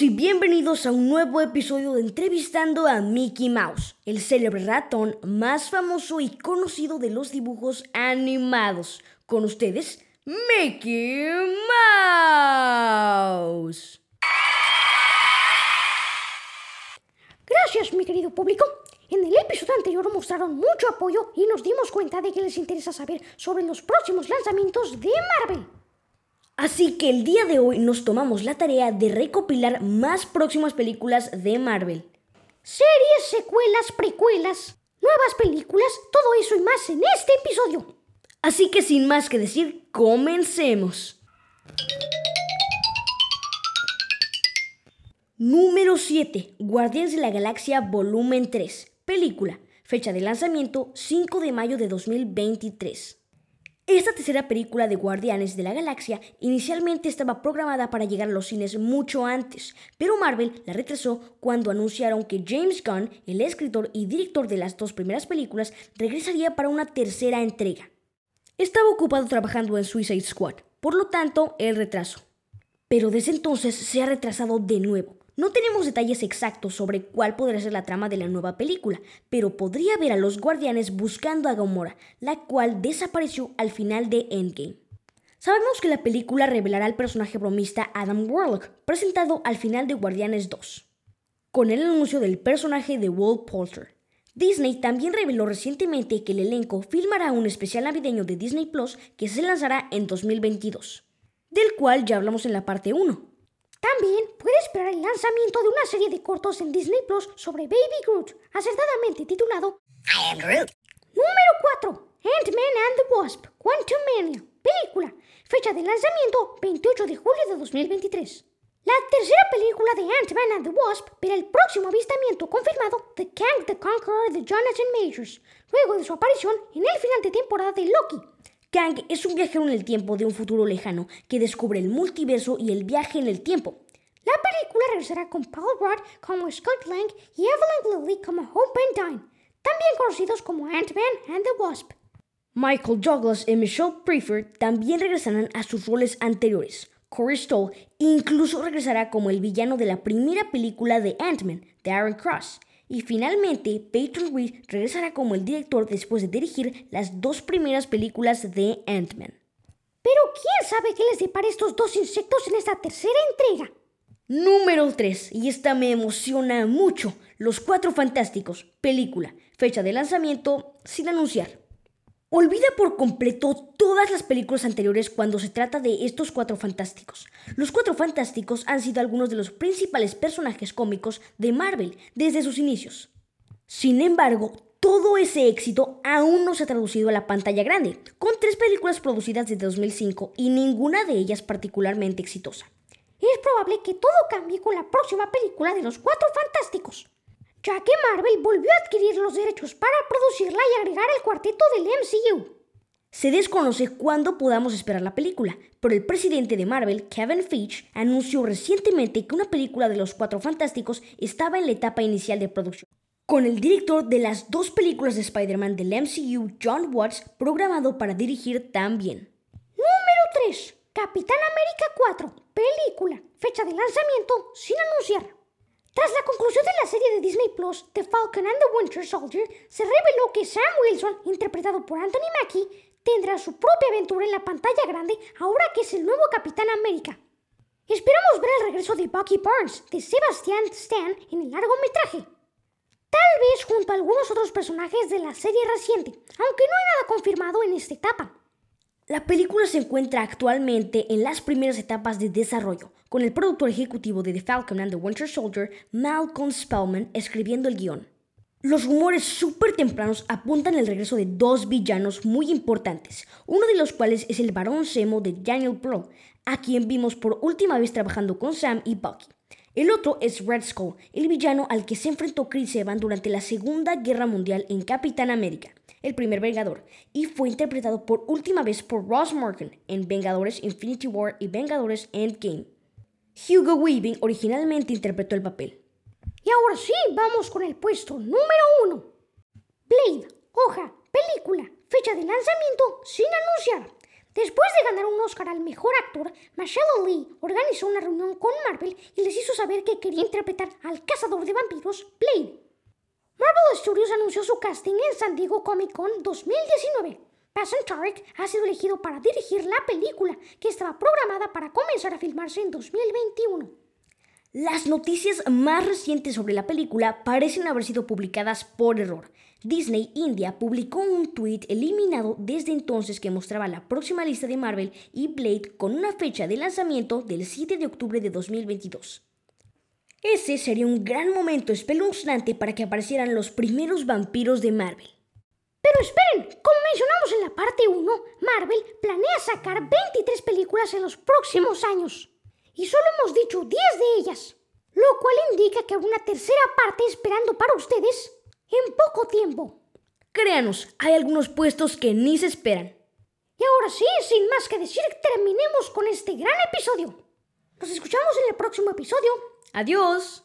Y bienvenidos a un nuevo episodio de Entrevistando a Mickey Mouse, el célebre ratón más famoso y conocido de los dibujos animados. Con ustedes, Mickey Mouse. Gracias, mi querido público. En el episodio anterior mostraron mucho apoyo y nos dimos cuenta de que les interesa saber sobre los próximos lanzamientos de Marvel. Así que el día de hoy nos tomamos la tarea de recopilar más próximas películas de Marvel. Series, secuelas, precuelas, nuevas películas, todo eso y más en este episodio. Así que sin más que decir, comencemos. Número 7. Guardianes de la Galaxia Volumen 3. Película. Fecha de lanzamiento 5 de mayo de 2023. Esta tercera película de Guardianes de la Galaxia inicialmente estaba programada para llegar a los cines mucho antes, pero Marvel la retrasó cuando anunciaron que James Gunn, el escritor y director de las dos primeras películas, regresaría para una tercera entrega. Estaba ocupado trabajando en Suicide Squad, por lo tanto, el retraso. Pero desde entonces se ha retrasado de nuevo. No tenemos detalles exactos sobre cuál podría ser la trama de la nueva película, pero podría ver a los guardianes buscando a Gamora, la cual desapareció al final de Endgame. Sabemos que la película revelará al personaje bromista Adam Warlock, presentado al final de Guardianes 2, con el anuncio del personaje de Will Poulter. Disney también reveló recientemente que el elenco filmará un especial navideño de Disney Plus que se lanzará en 2022, del cual ya hablamos en la parte 1. También puede esperar el lanzamiento de una serie de cortos en Disney Plus sobre Baby Groot, acertadamente titulado I am Groot. Número 4. Ant-Man and the Wasp, Quantumania, película, fecha de lanzamiento 28 de julio de 2023. La tercera película de Ant-Man and the Wasp verá el próximo avistamiento confirmado de Kang the Conqueror de Jonathan Majors, luego de su aparición en el final de temporada de Loki, Kang es un viajero en el tiempo de un futuro lejano que descubre el multiverso y el viaje en el tiempo. La película regresará con Paul Rudd como Scott Lang y Evelyn Lilly como Hope Dine, también conocidos como Ant-Man and the Wasp. Michael Douglas y Michelle Pfeiffer también regresarán a sus roles anteriores. Corey Stoll incluso regresará como el villano de la primera película de Ant-Man, de Aaron Cross. Y finalmente, Peyton Reed regresará como el director después de dirigir las dos primeras películas de Ant-Man. Pero ¿quién sabe qué les depara estos dos insectos en esta tercera entrega? Número 3, y esta me emociona mucho, Los Cuatro Fantásticos, película, fecha de lanzamiento sin anunciar. Olvida por completo todas las películas anteriores cuando se trata de estos cuatro fantásticos. Los cuatro fantásticos han sido algunos de los principales personajes cómicos de Marvel desde sus inicios. Sin embargo, todo ese éxito aún no se ha traducido a la pantalla grande, con tres películas producidas desde 2005 y ninguna de ellas particularmente exitosa. Es probable que todo cambie con la próxima película de los Cuatro Fantásticos ya que Marvel volvió a adquirir los derechos para producirla y agregar el cuarteto del MCU. Se desconoce cuándo podamos esperar la película, pero el presidente de Marvel, Kevin Feige, anunció recientemente que una película de los Cuatro Fantásticos estaba en la etapa inicial de producción, con el director de las dos películas de Spider-Man del MCU, John Watts, programado para dirigir también. Número 3. Capitán América 4. Película. Fecha de lanzamiento sin anunciar. Tras la conclusión de la serie de Disney Plus, The Falcon and the Winter Soldier, se reveló que Sam Wilson, interpretado por Anthony Mackie, tendrá su propia aventura en la pantalla grande ahora que es el nuevo Capitán América. Esperamos ver el regreso de Bucky Barnes, de Sebastian Stan, en el largometraje. Tal vez junto a algunos otros personajes de la serie reciente, aunque no hay nada confirmado en esta etapa. La película se encuentra actualmente en las primeras etapas de desarrollo, con el productor ejecutivo de The Falcon and the Winter Soldier, Malcolm Spellman, escribiendo el guion. Los rumores súper tempranos apuntan al regreso de dos villanos muy importantes, uno de los cuales es el varón Semo de Daniel Bro, a quien vimos por última vez trabajando con Sam y Bucky. El otro es Red Skull, el villano al que se enfrentó Chris Evans durante la Segunda Guerra Mundial en Capitán América, el primer Vengador, y fue interpretado por última vez por Ross Morgan en Vengadores Infinity War y Vengadores Endgame. Hugo Weaving originalmente interpretó el papel. Y ahora sí, vamos con el puesto número uno. Blade, hoja, película, fecha de lanzamiento sin anunciar. Después de ganar un Oscar al mejor actor, Michelle Lee organizó una reunión con Marvel y les hizo saber que quería interpretar al cazador de vampiros, Blade. Marvel Studios anunció su casting en San Diego Comic Con 2019. Passon Tarek ha sido elegido para dirigir la película, que estaba programada para comenzar a filmarse en 2021. Las noticias más recientes sobre la película parecen haber sido publicadas por error. Disney India publicó un tweet eliminado desde entonces que mostraba la próxima lista de Marvel y Blade con una fecha de lanzamiento del 7 de octubre de 2022. Ese sería un gran momento espeluznante para que aparecieran los primeros vampiros de Marvel. Pero esperen, como mencionamos en la parte 1, Marvel planea sacar 23 películas en los próximos años. Y solo hemos dicho 10 de ellas, lo cual indica que hay una tercera parte esperando para ustedes en poco tiempo. Créanos, hay algunos puestos que ni se esperan. Y ahora sí, sin más que decir, terminemos con este gran episodio. Nos escuchamos en el próximo episodio. Adiós.